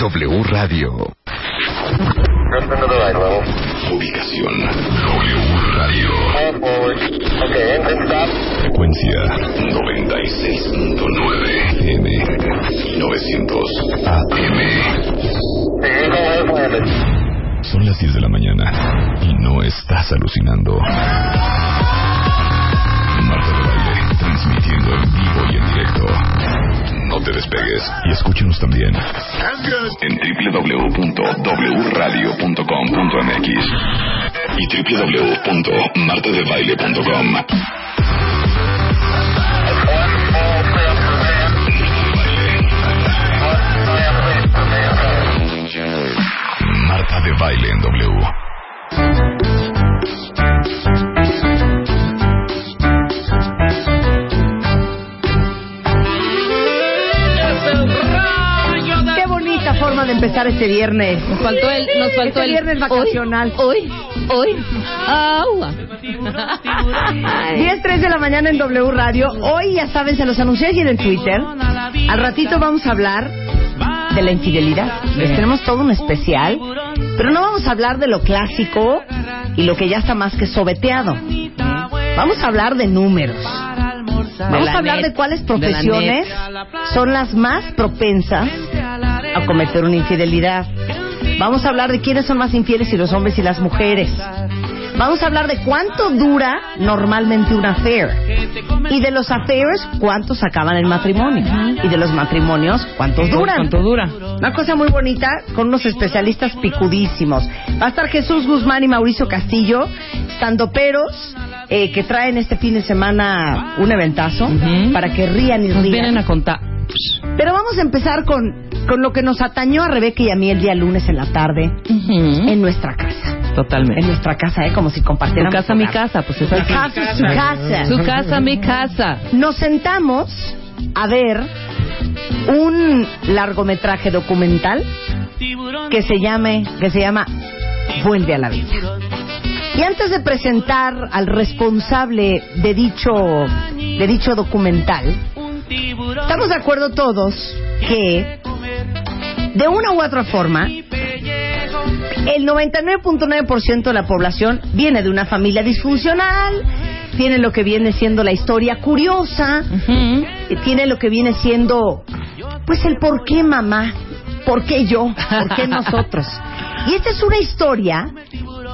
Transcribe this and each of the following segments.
W Radio. Ubicación. W Radio. Frecuencia 96.9 M y 900 AM. Son las 10 de la mañana y no estás alucinando. Marta de Baile, transmitiendo en vivo y en directo. No te despegues y escúchenos también en www.wradio.com.mx y www.martadebaile.com. Marta de Baile en W. de empezar este viernes. Nos faltó el, nos faltó Este el viernes vacacional. Hoy, hoy, hoy. Agua. 10, 3 de la mañana en W Radio. Hoy, ya saben, se los anuncié ayer en Twitter. Al ratito vamos a hablar de la infidelidad. Les tenemos todo un especial. Pero no vamos a hablar de lo clásico y lo que ya está más que sobeteado. Vamos a hablar de números. Vamos a hablar de cuáles profesiones son las más propensas a cometer una infidelidad. Vamos a hablar de quiénes son más infieles, si los hombres y las mujeres. Vamos a hablar de cuánto dura normalmente un affair. Y de los affairs, cuántos acaban en matrimonio. Y de los matrimonios, cuántos duran. ¿Cuánto dura? Una cosa muy bonita con unos especialistas picudísimos. Va a estar Jesús Guzmán y Mauricio Castillo, estandoperos, eh, que traen este fin de semana un eventazo para que rían y Nos rían. vienen a contar. Pero vamos a empezar con, con lo que nos atañó a Rebeca y a mí el día lunes en la tarde en nuestra casa. En Totalmente. nuestra casa, ¿eh? Como si Tu compartiéramos. casa, mi casa, pues es Su así. casa, su casa. Su casa, mi casa. Nos sentamos a ver un largometraje documental que se llame que se llama Vuelve a la vida. Y antes de presentar al responsable de dicho de dicho documental, estamos de acuerdo todos que de una u otra forma el 99.9% de la población viene de una familia disfuncional, tiene lo que viene siendo la historia curiosa, tiene lo que viene siendo, pues el por qué mamá, por qué yo, por qué nosotros. Y esta es una historia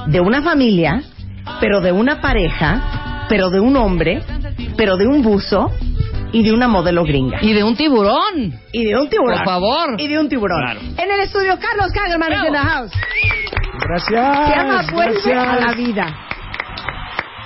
de una familia, pero de una pareja, pero de un hombre, pero de un buzo y de una modelo gringa. Y de un tiburón. Y de un tiburón. Por favor. Y de un tiburón. En el estudio, Carlos Kagerman in the house. Gracias. Se llama Vuelve a la vida.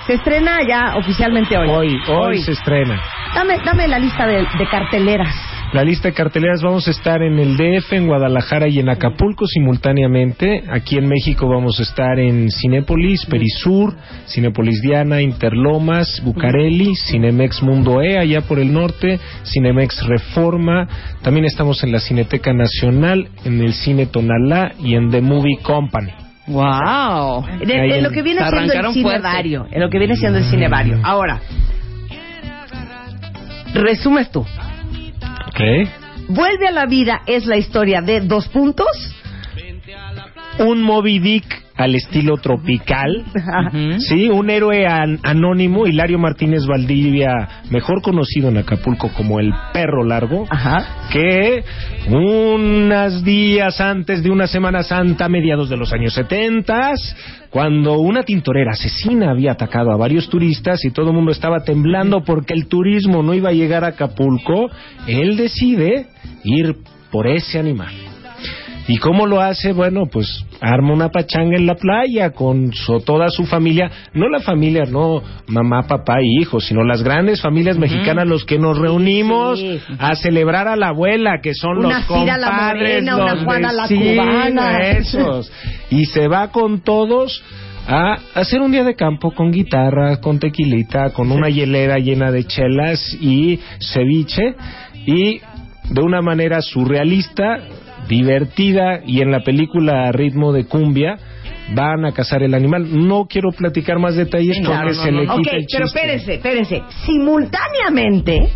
Se estrena ya oficialmente hoy. Hoy, hoy se estrena. Dame, dame la lista de, de carteleras. La lista de carteleras vamos a estar en el DF, en Guadalajara y en Acapulco simultáneamente. Aquí en México vamos a estar en Cinépolis, Perisur, Cinépolis Diana, Interlomas, Bucareli, Cinemex Mundo E, allá por el norte, Cinemex Reforma. También estamos en la Cineteca Nacional, en el Cine Tonalá y en The Movie Company. Wow. En, lo que viene siendo el arrancaron cine fuerte. vario. En lo que viene siendo el cine vario. Ahora, resumes tú. ¿Ok? Vuelve a la vida es la historia de dos puntos. Un Moby Dick al estilo tropical. Sí, un héroe an- anónimo, Hilario Martínez Valdivia, mejor conocido en Acapulco como el perro largo, Ajá. que unos días antes de una Semana Santa, mediados de los años 70, cuando una tintorera asesina había atacado a varios turistas y todo el mundo estaba temblando porque el turismo no iba a llegar a Acapulco, él decide ir por ese animal. ¿Y cómo lo hace? Bueno, pues arma una pachanga en la playa con su- toda su familia, no la familia, no mamá, papá y hijos, sino las grandes familias mexicanas, los que nos reunimos Sí. a celebrar a la abuela, que son Una los Cira la compadres, Morena, una los Juana la vecinos, Cubana. esos. Y se va con todos a hacer un día de campo con guitarra, con tequilita, con una hielera llena de chelas y ceviche y de una manera surrealista, divertida y en la película a ritmo de cumbia van a cazar el animal. No quiero platicar más detalles Claro, porque no, se no, le no. quita Ok, el pero chiste. espérense, espérense. Simultáneamente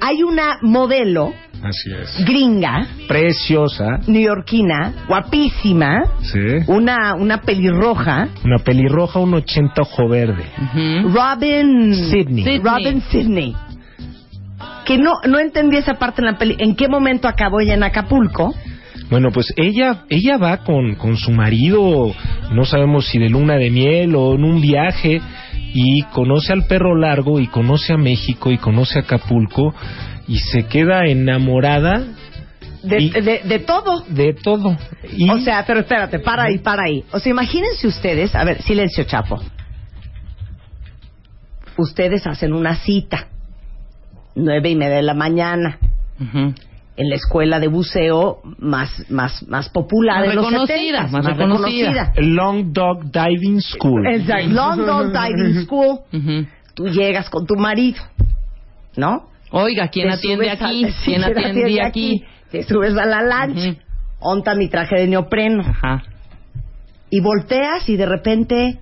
hay una modelo Así es. gringa, Preciosa. neoyorquina, guapísima, Sí. una, una pelirroja, Una pelirroja, un 80 ojo verde. Robin Sydney. Sydney. Robin Sidney. Que no, no entendí esa parte en la peli. ¿En qué momento acabó ella en Acapulco? Bueno, pues ella, ella va con, con su marido, no sabemos si de luna de miel o en un viaje, y conoce al perro largo, y conoce a México, y conoce a Acapulco, y se queda enamorada De, Y- de, de todo. de todo. Y- O sea, pero espérate, para ahí, para ahí. O sea, imagínense ustedes, a ver, silencio, Chapo. Ustedes hacen una cita, nueve y media de la mañana, Ujú. En la escuela de buceo más, más, más popular Más de los reconocida, 70s, más reconocida. Long Dog Diving School. Exacto. London Diving School. Tú llegas con tu marido, ¿no? Oiga, ¿quién Te atiende a- aquí? ¿Quién atiende aquí? Te subes a la lancha, onta mi traje de neopreno. Ajá. y volteas y de repente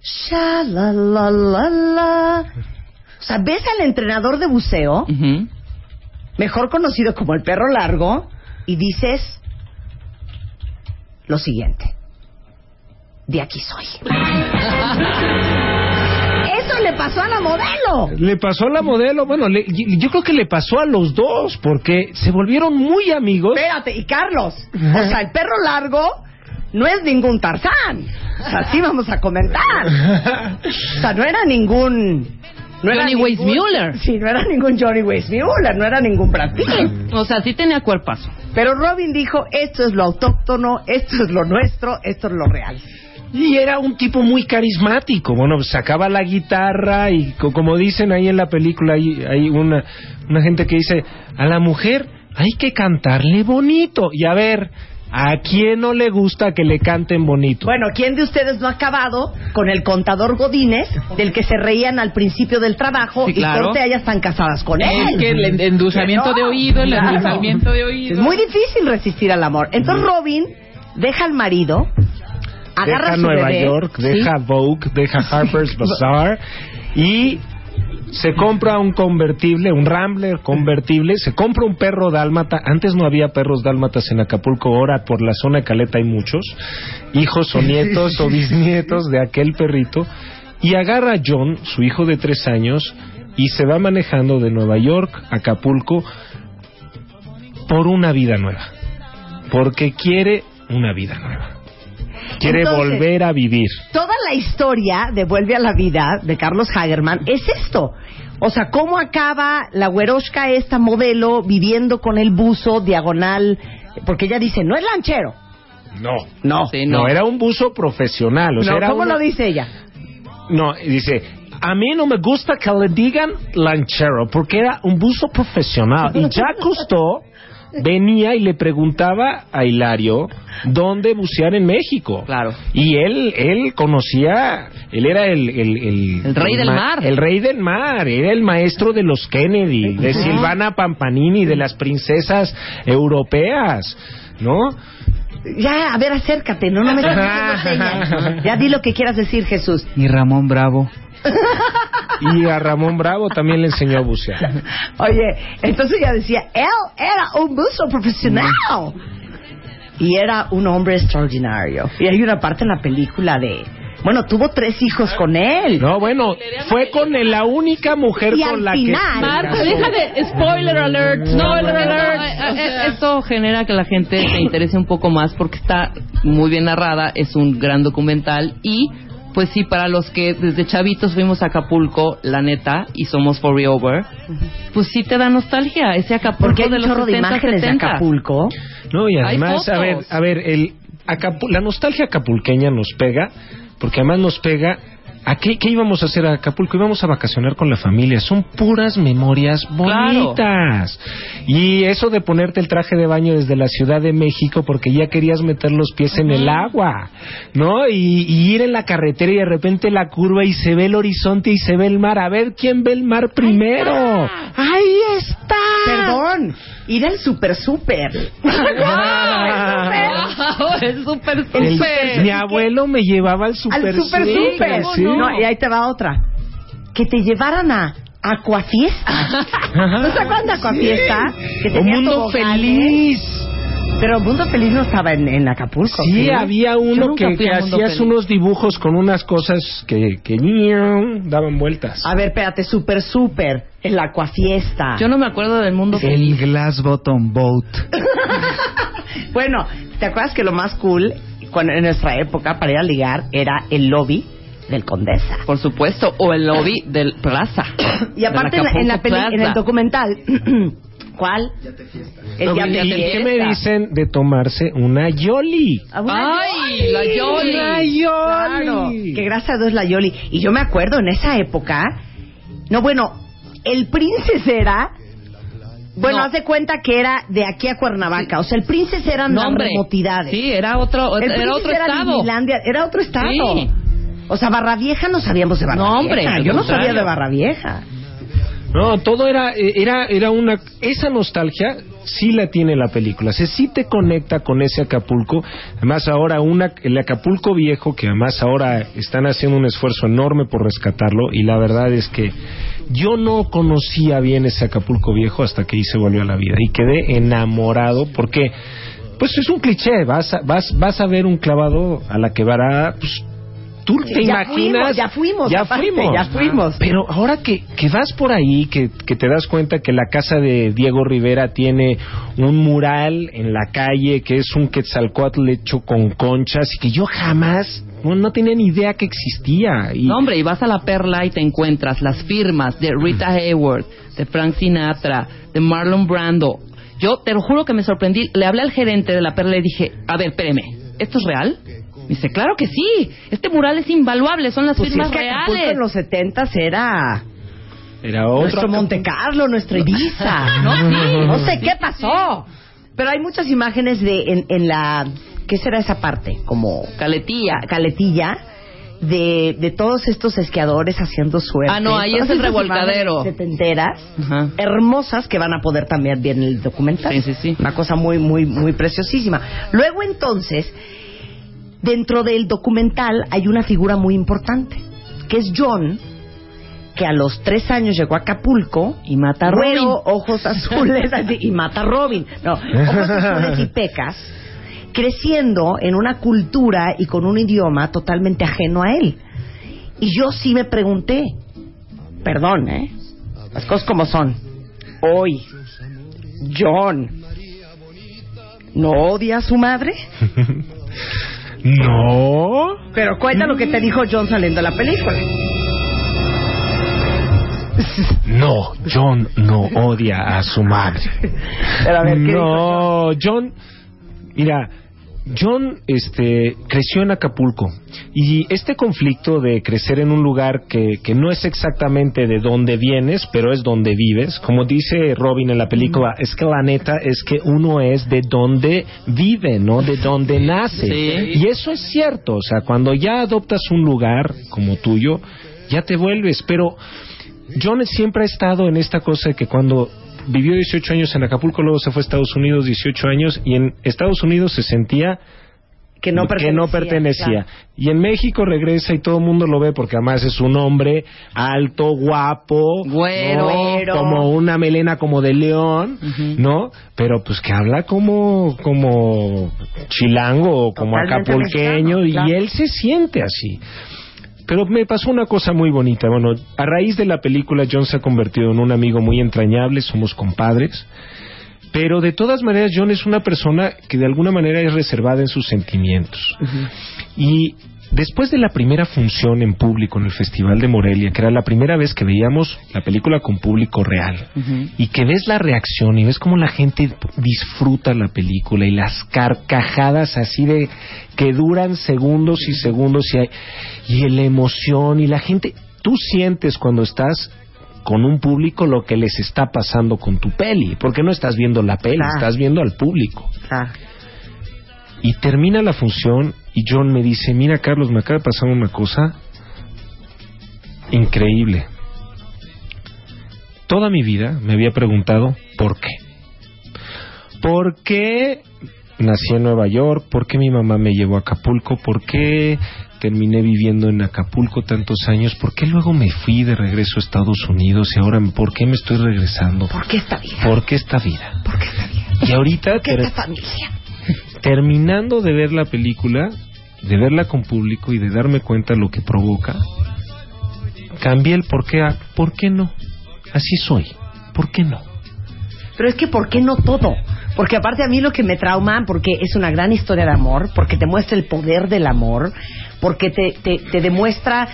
sha la la la la o sea ves al entrenador de buceo Ujú. Mejor conocido como el perro largo y dices lo siguiente de aquí soy eso le pasó a la modelo Le pasó a la modelo, bueno, le- yo creo que le pasó a los dos, porque se volvieron muy amigos. espérate y Carlos o sea el perro largo no es ningún Tarzán o sea sí vamos a comentar O sea, no era ningún. No era Johnny ningún- Weissmuller. Sí, no era ningún Johnny Weissmuller, no era ningún Brad Pitt. O sea, sí tenía cuerpazo. Pero Robin dijo: esto es lo autóctono, esto es lo nuestro, esto es lo real. Y era un tipo muy carismático. Bueno, sacaba la guitarra y co- como dicen ahí en la película, hay, hay una, una gente que dice, a la mujer hay que cantarle bonito. Y a ver, ¿a quién no le gusta que le canten bonito? Bueno, ¿quién de ustedes no ha acabado con el contador Godínez, del que se reían al principio del trabajo Sí, y claro. corte ya están casadas con él? Es que el endulzamiento No, de oído, el claro. endulzamiento de oído. Es muy difícil resistir al amor. Entonces Robin deja al marido, agarra deja a su Nueva bebé, York, ¿sí? deja Vogue, deja Harper's Bazaar y se compra un convertible, un Rambler convertible, se compra un perro dálmata. Antes no había perros dálmatas en Acapulco, ahora por la zona de Caleta hay muchos, hijos o nietos o bisnietos de aquel perrito. Y agarra a John, su hijo de tres años, y se va manejando de Nueva York a Acapulco por una vida nueva. Porque quiere una vida nueva. Quiere Entonces, volver a vivir. toda la historia de Vuelve a la Vida de Carlos Hagerman es esto. O sea, cómo acaba la güeroshka esta modelo viviendo con el buzo diagonal, porque ella dice, no es lanchero. No. No. Sí, No, no. era un buzo profesional. O sea, No, era ¿Cómo una- lo dice ella? No, dice, a mí no me gusta que le digan lanchero, porque era un buzo profesional. Y ya Cousteau venía y le preguntaba a Hilario dónde bucear en México. Claro. Y él, él conocía, él era el... El, el- El rey del ma- mar. El rey del mar, era el maestro de los Kennedy, de Silvana Pampanini, de las princesas europeas, ¿no? Ya, a ver, acércate, no, no me estás haciendo señas. Ya di lo que quieras decir, Jesús. Y Ramón Bravo. Y a Ramón Bravo también le enseñó a bucear. Oye, entonces ella decía, él era un buzo profesional. Y era un hombre extraordinario. Y hay una parte en la película de... Bueno, tuvo tres hijos con él. No, bueno, fue con el- la única mujer Y con al la final- que... Marta, deja de spoiler alert, spoiler alert. Esto genera que la gente se interese un poco más porque está muy bien narrada, es un gran documental y pues sí, para los que desde chavitos fuimos a Acapulco, la neta, y somos forever, pues sí te da nostalgia ese Acapulco Porque hay de los chorro de 70, imágenes de 70. Acapulco. No, y además, a ver, a ver, el Acapu- la nostalgia acapulqueña nos pega, porque además nos pega... ¿A qué, qué íbamos a hacer a Acapulco? Íbamos a vacacionar con la familia. Son puras memorias bonitas. Y eso de ponerte el traje de baño desde la Ciudad de México porque ya querías meter los pies en el agua, ¿no? Y, y ir en la carretera y de repente la curva y se ve el horizonte y se ve el mar. A ver quién ve el mar primero. Ahí está. Perdón, ir al super super. Wow, es súper El- súper. mi abuelo me llevaba al super al super Súper, super. sí. No, y ahí te va otra. Que te llevaran a Acuafiesta. ¿No se acuerdan de Acuafiesta? Que Un tenía mundo toboganes. feliz. Pero Mundo Feliz no estaba en, en Acapulco. Sí, había uno que, que hacías Feliz. unos dibujos con unas cosas que, que daban vueltas. A ver, espérate, súper, súper. El Acuafiesta. Yo no me acuerdo del mundo El feliz. Glass Bottom Boat. Bueno, ¿te acuerdas que lo más cool cuando, en nuestra época para ir a ligar era el lobby del Condesa? Por supuesto, o el lobby del Plaza. Y aparte en la, en, la peli- en el documental, ¿cuál? El Lo Yate vi- ¿Y Fiesta. qué me dicen de tomarse una Yoli? Ah, una ¡Ay, la Yoli! ¡Una Yoli! Claro, que gracias a Dios la Yoli. Y yo me acuerdo en esa época, no, bueno, el Princess era, bueno, No. haz de cuenta que era de aquí a Cuernavaca. O sea, el Princess eran No, las remotidades. Sí, era otro, el era otro era estado. Era otro estado. Sí. O sea, Barra Vieja no sabíamos de Barra No, hombre, Vieja. Yo no sabía de Barra Vieja. No, todo era, era, era una, esa nostalgia sí la tiene la película, se sí te conecta con ese Acapulco, además ahora una, el Acapulco viejo, que además ahora están haciendo un esfuerzo enorme por rescatarlo, y la verdad es que yo no conocía bien ese Acapulco viejo hasta que ahí se volvió a la vida, y quedé enamorado porque, pues es un cliché, vas a, vas, vas a ver un clavado a la que vará, pues tú Sí, te ya imaginas fuimos, ya fuimos, ya aparte, fuimos ya fuimos. pero ahora que, que vas por ahí que, que te das cuenta que la casa de Diego Rivera tiene un mural en la calle que es un quetzalcoatl hecho con conchas y que yo jamás no, no tenía ni idea que existía y No, hombre, y vas a la Perla y te encuentras las firmas de Rita Hayworth, de Frank Sinatra, de Marlon Brando. Yo te lo juro que me sorprendí. Le hablé al gerente de la Perla y le dije, a ver, espéreme, ¿esto es real? Me dice, claro que sí. Este mural es invaluable, son las Pues firmas es que reales. en los setentas era era otro nuestro Monte Carlo, nuestro Ibiza. No, sí. No sé qué pasó. Pero hay muchas imágenes de en, en la ¿qué será esa parte? Como Caletilla. caletilla de, de todos estos esquiadores haciendo suerte. Ah, no, ahí Todas es el esas revolcadero. Setenteras, Ajá. hermosas que van a poder también ver en el documental. Sí, sí, sí. Una cosa muy, muy, muy preciosísima. Luego entonces, dentro del documental hay una figura muy importante, que es John, que a los tres años llegó a Acapulco Y mata a Robin. ojos azules así, y mata a Robin. No, ojos azules y pecas, creciendo en una cultura y con un idioma totalmente ajeno a él. Y yo sí me pregunté, perdón, ¿eh? Las cosas como son. Hoy, John, ¿no odia a su madre? no. Pero cuenta lo que te dijo John saliendo de la película. no John no odia a su madre. Pero a ver, ¿qué dijo no John mira John este, creció en Acapulco y este conflicto de crecer en un lugar que, que no es exactamente de donde vienes, pero es donde vives, como dice Robin en la película, es que la neta es que uno es de donde vive, no de donde nace. Sí. Y eso es cierto, o sea, cuando ya adoptas un lugar como tuyo, ya te vuelves, pero John siempre ha estado en esta cosa de que cuando vivió 18 años en Acapulco, luego se fue a Estados Unidos 18 años y en Estados Unidos se sentía Que no pertenecía. pertenecía. claro. Y en México regresa y todo el mundo lo ve porque además es un hombre alto, guapo, Güero. ¿no? Como una melena como de león. ¿no? Pero pues que habla como como chilango o como Totalmente acapulqueño mexicano, y él se siente así. Pero me pasó una cosa muy bonita. Bueno, a raíz de la película, John se ha convertido en un amigo muy entrañable, somos compadres. Pero de todas maneras, John es una persona que de alguna manera es reservada en sus sentimientos. Y después de la primera función en público en el Festival de Morelia, que era la primera vez que veíamos la película con público real, y que ves la reacción y ves cómo la gente disfruta la película y las carcajadas así de que duran segundos y segundos y, hay- y la emoción y la gente, tú sientes cuando estás con un público lo que les está pasando con tu peli, porque no estás viendo la peli, Claro. estás viendo al público. Y termina la función y John me dice, mira Carlos, me acaba de pasar una cosa increíble. Toda mi vida me había preguntado por qué. ¿Por qué nací en Nueva York? ¿Por qué mi mamá me llevó a Acapulco? ¿Por qué terminé viviendo en Acapulco tantos años? ¿Por qué luego me fui de regreso a Estados Unidos y ahora por qué me estoy regresando? ¿Por qué esta vida? ¿Por qué esta vida? ¿Por qué esta vida? Y ahorita, ¿Por qué esta familia? terminando de ver la película, de verla con público y de darme cuenta lo que provoca, cambié el por qué a por qué no. Así soy. ¿Por qué no? Pero es que ¿por qué no todo? Porque aparte a mí lo que me trauma, porque es una gran historia de amor, porque te muestra el poder del amor, porque te, te, te demuestra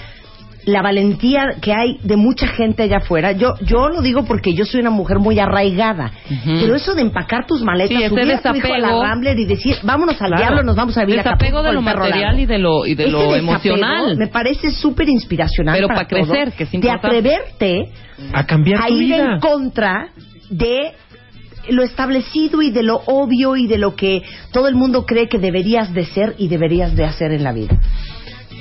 la valentía que hay de mucha gente allá afuera. Yo yo lo digo porque yo soy una mujer muy arraigada. Pero eso de empacar tus maletas, Sí, subir a tu hijo a la. Rambler y decir, vámonos al Claro. diablo, nos vamos a vivir a Desapego Acapulco de lo con el perro material y de lo, y de Ese lo emocional. Me parece súper inspiracional Pero para para crecer, todo, que es de importante. atreverte A cambiar a tu ir vida. en contra de lo establecido y de lo obvio y de lo que todo el mundo cree que deberías de ser y deberías de hacer en la vida.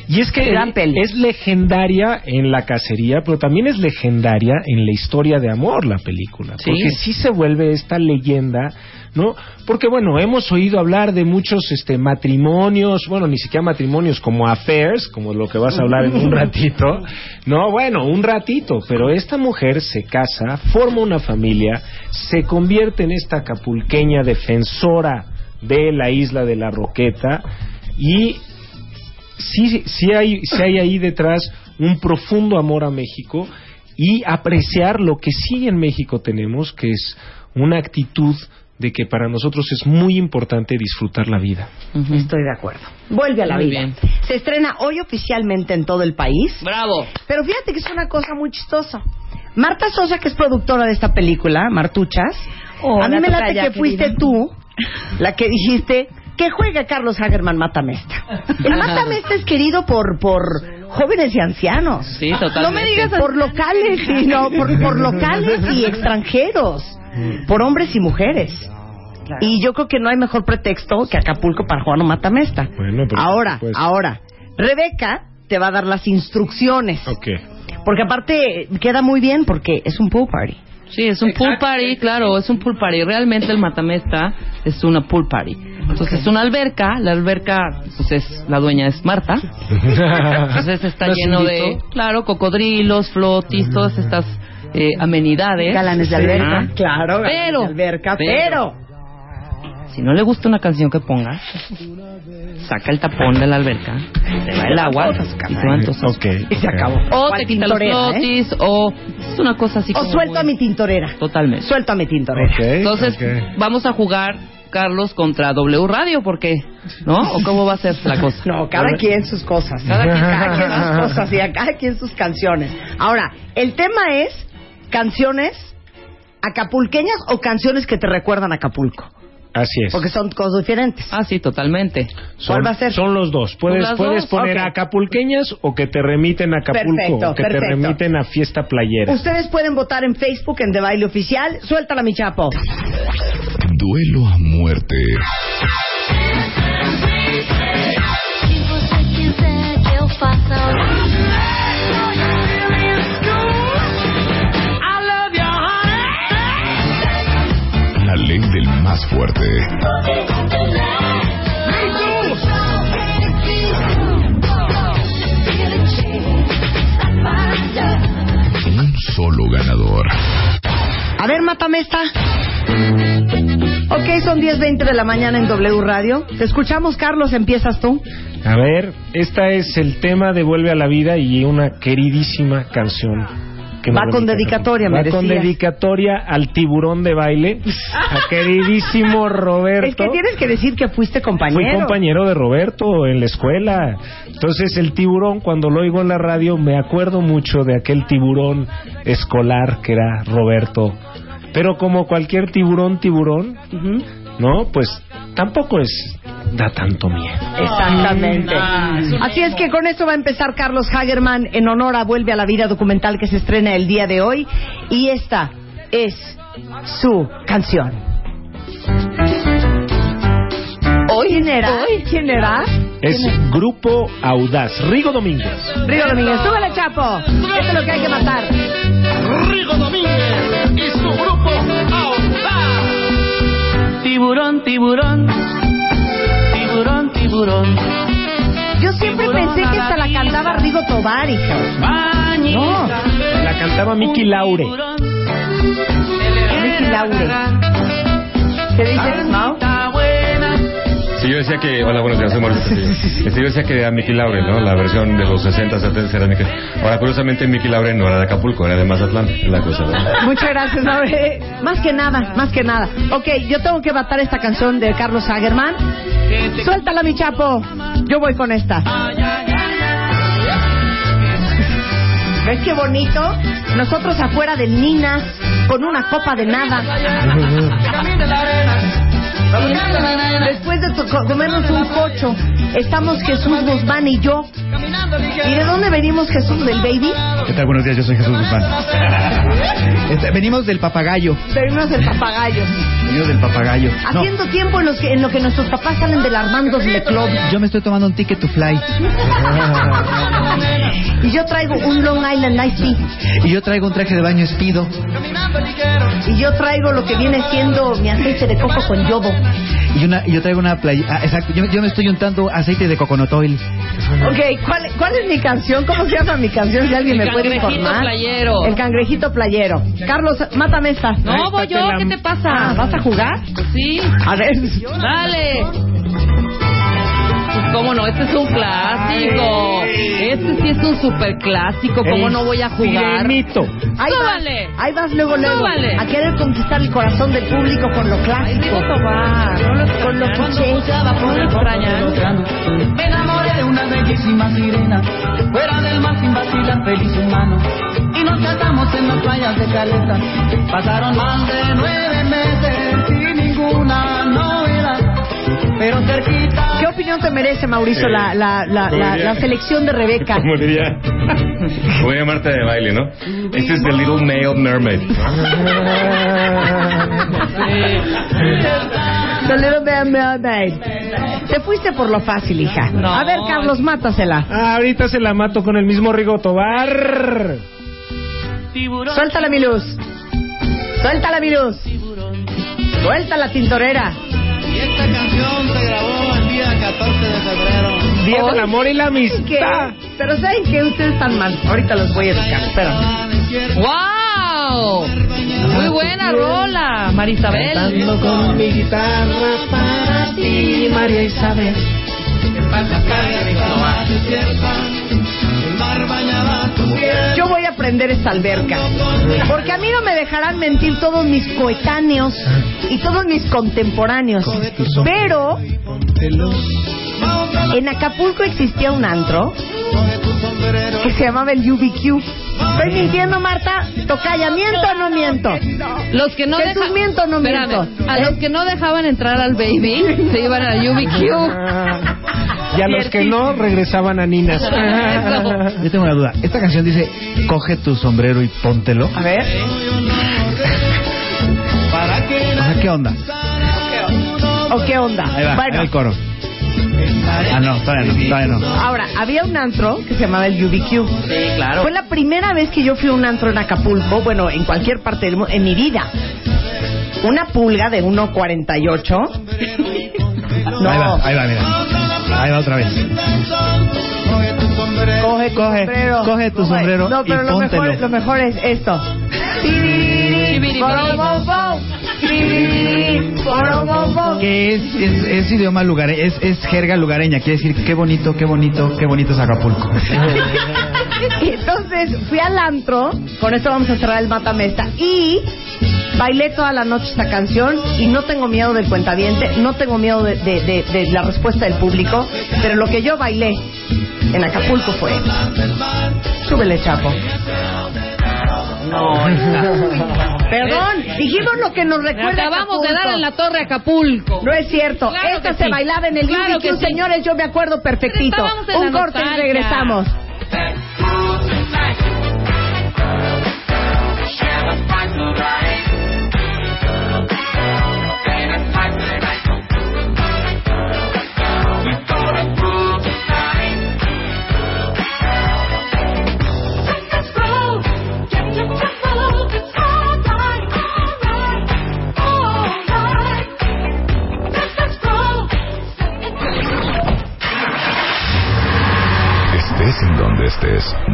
Y es que Gran peli. es legendaria en la cacería, pero también es legendaria en la historia de amor la película. Sí. Porque sí se vuelve esta leyenda, ¿no? Porque bueno, hemos oído hablar de muchos este matrimonios, bueno, ni siquiera matrimonios como affairs, como lo que vas a hablar en un ratito. No, bueno, un ratito, pero esta mujer se casa, forma una familia, se convierte en esta acapulqueña defensora de la isla de la Roqueta y sí, sí, hay, sí hay ahí detrás un profundo amor a México y apreciar lo que sí en México tenemos, que es una actitud de que para nosotros es muy importante disfrutar la vida. Estoy de acuerdo. Vuelve a la Muy vida. bien. Se estrena hoy oficialmente en todo el país. Bravo. Pero fíjate que es una cosa muy chistosa. Marta Sosa, que es productora de esta película, Martuchas, Hola, a mí me late que fuiste tú la que dijiste que juega Carlos Hagerman Matamesta. El Matamesta es querido por, por jóvenes y ancianos. Sí, totalmente. No me digas por locales, y no, por, por locales y extranjeros, por hombres y mujeres. Y yo creo que no hay mejor pretexto que Acapulco para Juan Matamesta. Bueno, pero ahora, ahora, Rebeca te va a dar las instrucciones. Ok. Porque aparte queda muy bien porque es un pool party. Sí, es un pool party, claro, es un pool party. Realmente el Matamesta es una pool party. Entonces es una alberca, la alberca, pues es, la dueña es Marta. Entonces está ¿Nos lleno de, claro, cocodrilos, flotis, todas estas eh, amenidades. Galanes de alberca. Ajá. Claro, galanes Pero, de alberca. pero- Pero, Si no le gusta una canción que ponga, saca el tapón de la alberca, se va el agua y se va entonces. Ok. y se ok. acabó. O ¿Cuál te quita los tintorera, eh? o es una cosa así O como suelto a mi tintorera. Totalmente. Suelto a mi tintorera. Entonces, vamos a jugar, Carlos, contra W Radio, ¿por qué? ¿No? ¿O cómo va a ser la cosa? No, cada quien sus cosas. Cada quien- cada quien sus cosas y a cada quien sus canciones. Ahora, el tema es canciones acapulqueñas o canciones que te recuerdan a Acapulco. Así es. Porque son cosas diferentes. Ah, sí, totalmente. Son, ¿Cuál va a ser? son los dos. Puedes, puedes dos, poner ok. acapulqueñas o que te remiten a Acapulco Perfecto, o que te remiten a fiesta playera. Ustedes pueden votar en Facebook en De Baile Oficial. Suéltala, mi chapo. Duelo a muerte. Más fuerte. Un solo ganador. A ver, mátame esta. Ok, son 10.20 de la mañana en W Radio. Te escuchamos, Carlos. Empiezas tú. A ver, esta es el tema de Vuelve a la Vida y una queridísima canción. Va con dedica- dedicatoria, me Va con dedicatoria al tiburón de baile, a queridísimo Roberto. Es que tienes que decir que fuiste compañero. Fui compañero de Roberto en la escuela. Entonces el tiburón, cuando lo oigo en la radio, me acuerdo mucho de aquel tiburón escolar que era Roberto. Pero como cualquier tiburón, tiburón. ¿no? Pues tampoco es da tanto miedo. Exactamente. Así es que con eso va a empezar Carlos Hagerman en honor a Vuelve a la Vida documental que se estrena el día de hoy. Y esta es su canción. ¿Quién era? ¿Quién era? Es Grupo Audaz. Rigo Domínguez. Río Domínguez. ¡Súbele, Chapo! Esto es lo que hay que matar. Rigo Domínguez y su grupo tiburón, tiburón, tiburón, tiburón. Yo siempre pensé que hasta la, cantaba Rigo Tobar, hija. No, la cantaba Miki Laure. Miki Laure. ¿Qué dices, Mau? Yo decía que. Hola, buenos días, soy Mauricio Castillo. Este, yo decía que era Mickey Laure, ¿no? La versión de los 60, 70 era Mickey. Ahora, curiosamente, Mickey Laure no era de Acapulco, era de Mazatlán. La cosa, ¿no? Muchas gracias, Laure. Más que nada, más que nada. Ok, yo tengo que matar esta canción de Carlos Hagerman. Suéltala, mi chapo. Yo voy con esta. ¿Ves qué bonito? Nosotros afuera de Ninas, con una copa de nada. Después de comernos un cocho, estamos Jesús Guzmán y yo. ¿Y de dónde venimos Jesús? ¿Del baby? ¿Qué tal? Buenos días, yo soy Jesús Guzmán. Este, venimos del papagayo. Venimos del papagayo. Venimos del papagayo. No, Haciendo tiempo en, los que- en lo que nuestros papás salen del Armando's Le Club. yo me estoy tomando un ticket to fly. Y yo traigo un Long Island Ice Tea. Y yo traigo un traje de baño espido. Y yo traigo lo que viene siendo mi aceite de coco con yodo. Y, una, y yo traigo una playa. Ah, exacto. Yo, yo me estoy untando aceite de coconut oil. Ok, ¿cuál, ¿cuál es mi canción? ¿Cómo se llama mi canción? Si alguien El me puede cangrejito informar. playero. El cangrejito playero. Carlos, mátame esta. No, voy yo, ¿qué te pasa? Ah, ¿Vas a jugar? Pues sí. A ver. Dale. Pues cómo no, este es un clásico. Este sí es un super clásico. ¿Cómo El no voy a jugar? Sirenito. Ahí Súbale. vas, ahí vas luego, luego. Súbale. A querer conquistar el corazón del público con lo Ay, clásico. digo Tobar, no lo Con lo cliché. No extrañan. Me enamoré una bellísima sirena, fuera del mar sin vacilar, feliz humano. Y nos casamos en las playas de Caleta. Pasaron más de nueve meses sin ninguna novedad, pero cerquita. ¿Qué opinión te merece, Mauricio, Eh, la, la, la, la, la selección de Rebeca? Como diría. Voy a llamarte de baile, ¿no? Este es The Little Male Mermaid. The Little Bit Mermaid. Te fuiste por lo fácil, hija. No. A ver, Carlos, mátasela. Ah, ahorita se la mato con el mismo Rigo Tobar. Suéltala, mi luz. Suéltala, mi luz. Suéltala, tintorera. Y esta canción se grabó el día 14 de febrero. Día del amor y la ¿saben qué? amistad. Pero ¿saben que Ustedes están mal. Ahorita los voy a educar. Espera. ¡Wow! Muy buena rola, Marisabel. Cantando con mi guitarra para ti, María Isabel. Yo voy a aprender esta alberca. Porque a mí no me dejarán mentir todos mis coetáneos y todos mis contemporáneos. Pero en Acapulco existía un antro que se llamaba el UBQ. ¿Estoy mintiendo, Marta? Tocaya, ¿miento o no miento? Los que no Jesús, deja- ¿miento o no Espérame, miento? A los que no dejaban entrar al baby se iban a UBQ. Y a los que no, regresaban a Ninas. Yo tengo una duda. Esta canción dice, coge tu sombrero y póntelo. A ver. O sea, ¿qué onda? ¿O qué onda? Ahí va, bueno, el coro. Ah, no, todavía no, todavía no. ahora, había un antro que se llamaba el UBQ. Sí, claro. Fue la primera vez que yo fui a un antro en Acapulco, bueno, en cualquier parte del mundo, en mi vida. Una pulga de 1.48. no, Ahí va, ahí va, mira. Ahí va otra vez. coge tu Coge, sombrero. coge tu sombrero No, pero y lo póntelo. mejor, lo mejor es esto. Que es, es, es idioma lugareño, es, es jerga lugareña, quiere decir qué bonito, qué bonito, qué bonito es Acapulco. Entonces fui al antro, con esto vamos a cerrar el matamesta, y bailé toda la noche esta canción y no tengo miedo del cuentaviente, no tengo miedo de, de- de- de la respuesta del público, pero lo que yo bailé en Acapulco fue... Súbele, Chapo. No. Perdón, dijimos lo que nos recuerda. Acabamos de dar en la Torre Acapulco. No es cierto. Claro Esta se sí. bailaba en el claro BBQ, sí. señores, yo me acuerdo perfectito. Un corte nostalgia. y regresamos.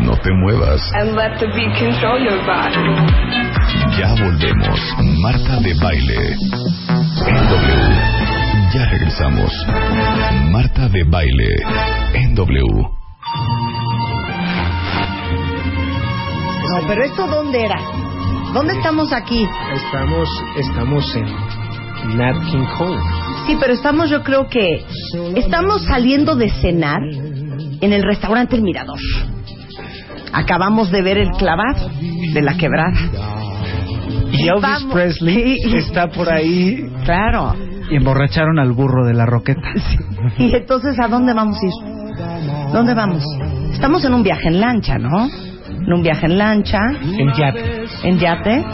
No te muevas. And let the beat control your body. Ya volvemos. Marta de Baile. En W. Ya regresamos. Marta de Baile. En W. No, pero esto dónde era? ¿Dónde estamos aquí? Estamos, estamos en Nat King Cole. Sí, pero estamos, yo creo que estamos saliendo de cenar en el restaurante El Mirador. Acabamos de ver el clavado de la quebrada. Y Elvis Vamos. Presley está por ahí. Claro. Y emborracharon al burro de la roqueta. Y entonces, ¿a dónde vamos a ir? ¿Dónde vamos? Estamos en un viaje en lancha, ¿no? En un viaje en lancha, En yate. en yate.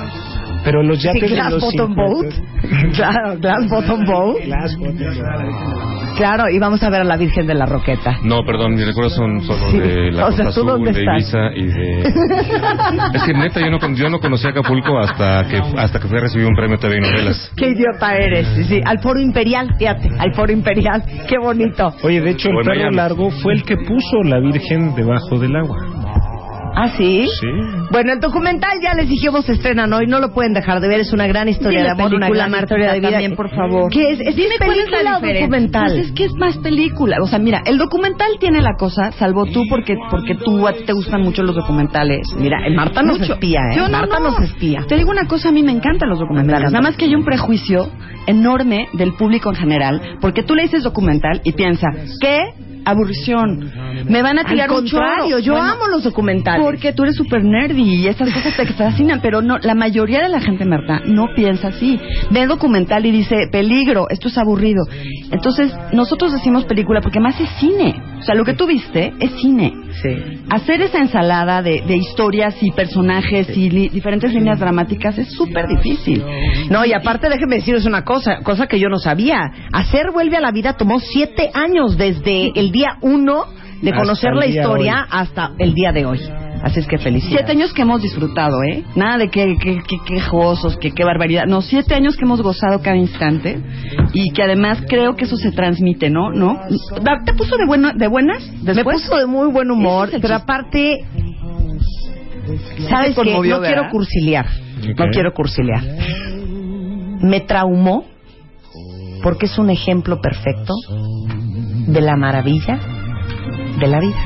Pero los Sí, yates de Glass los Bottom 50. Boat. Claro, Glass Bottom Boat. Glass Bottom Boat. Claro, y vamos a ver a la Virgen de la Roqueta. No, perdón, mis recuerdos son solo Sí. de la O sea, Costa ¿tú Azul, dónde de estás? Ibiza y de... es que neta, yo no, con- yo no conocí Acapulco hasta que hasta que fui a recibir un premio TV y novelas. Qué idiota eres. Sí, sí, al Foro Imperial, fíjate, al Foro Imperial. Qué bonito. Oye, de hecho, el O en perro largo fue el que puso la Virgen debajo del agua. ¿Ah, sí? Sí. Bueno, el documental ya les dijimos se estrenan hoy, no lo pueden dejar de ver, es una gran historia Dime de amor, una película, gran Marta, historia de vida. también, por favor. ¿Qué es? ¿Es Dime cuál es película la o diferencia. documental? Pues es que es más película. O sea, mira, el documental tiene la cosa, salvo tú, porque porque tú a ti te gustan mucho los documentales. Mira, el Marta nos Mucho. espía, ¿eh? Yo no, Marta no. nos espía. Te digo una cosa, a mí me encantan los documentales. Nada más que hay un prejuicio enorme del público en general, porque tú le dices documental y piensa, ¿qué? Aburrición. Me van a Al tirar un chorro. contrario, yo Bueno, amo los documentales. Porque tú eres súper nerdy y esas cosas te fascinan, pero no, la mayoría de la gente, Marta, no piensa así. Ve el documental y dice, peligro, esto es aburrido. Entonces, nosotros decimos película porque más es cine. O sea, lo que tú viste es cine. Sí. Hacer esa ensalada de, de historias y personajes y li- diferentes líneas dramáticas es súper difícil. No, y aparte déjeme deciros una cosa, cosa que yo no sabía. Hacer Vuelve a la Vida tomó siete años desde el día uno de Hasta conocer la historia hoy. hasta el día de hoy. Así es que felicidades. Siete años que hemos disfrutado, ¿eh? Nada de que, que, que quejosos, que qué barbaridad. No, siete años que hemos gozado cada instante y que además creo que eso se transmite, ¿no? ¿No? ¿Te puso de, bueno, de buenas Me después? puso de muy buen humor, es pero aparte, ¿sabes qué? No ¿verdad? quiero cursilear, no quiero cursilear. Me traumó porque es un ejemplo perfecto de la maravilla de la vida.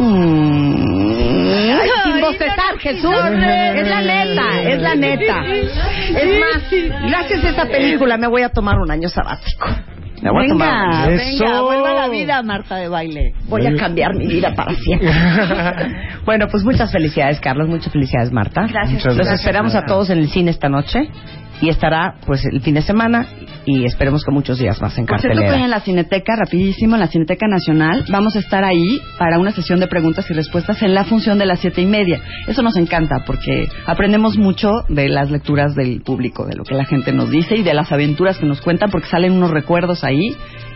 Ay, sin bostezar, Jesús. Es la neta, es la neta. Es más, gracias a esta película me voy a tomar un año sabático. Me voy a tomar un Venga. Eso. venga, vuelva a la vida, Marta de baile. Voy a cambiar mi vida para siempre. bueno, pues muchas felicidades, Carlos. Muchas felicidades, Marta. Gracias. Muchas Los gracias, esperamos a todos en el cine esta noche. Y estará, pues, el fin de semana. Y esperemos que muchos días más en Por cierto, estoy en la Cineteca, rapidísimo, en la Cineteca Nacional. Vamos a estar ahí para una sesión de preguntas y respuestas en la función de las siete y media. Eso nos encanta porque aprendemos mucho de las lecturas del público, de lo que la gente nos dice y de las aventuras que nos cuentan porque salen unos recuerdos ahí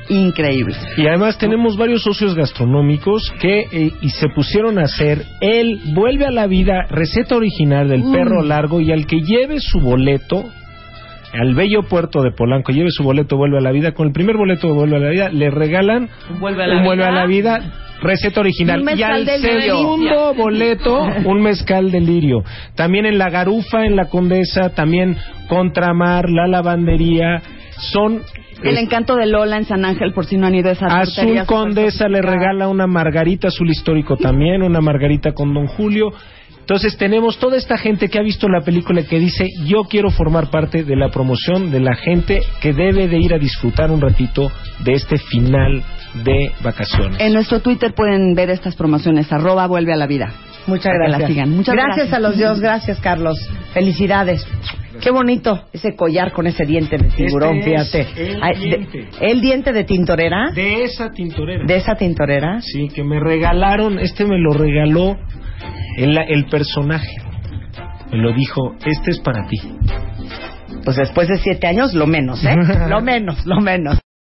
increíbles. Y además tenemos varios socios gastronómicos que eh, y se pusieron a hacer el vuelve a la vida receta original del perro largo y al que lleve su boleto al bello puerto de Polanco lleve su boleto vuelve a la vida con el primer boleto de vuelve a la vida le regalan Vuelve a un la vuelve vida. a la vida receta original Un y al del lirio. segundo boleto un mezcal del lirio también en la garufa en la condesa también contramar la lavandería son El encanto de Lola en San Ángel, por si no han ido a esa Azul Condesa le regala una margarita azul histórico también, una margarita con Don Julio. Entonces tenemos toda esta gente que ha visto la película que dice, yo quiero formar parte de la promoción de la gente que debe de ir a disfrutar un ratito de este final de vacaciones. En nuestro Twitter pueden ver estas promociones, arroba vuelve a la vida. Muchas Para que gracias. la sigan. Muchas gracias, gracias. a los dios, gracias Carlos. Felicidades. Qué bonito ese collar con ese diente de tiburón, Este es fíjate. el Ay, de- diente. el diente de tintorera. De esa tintorera. De esa tintorera. Sí, que me regalaron, este me lo regaló el, el personaje. Me lo dijo, este es para ti. Pues después de siete años, lo menos, ¿eh? lo menos, lo menos.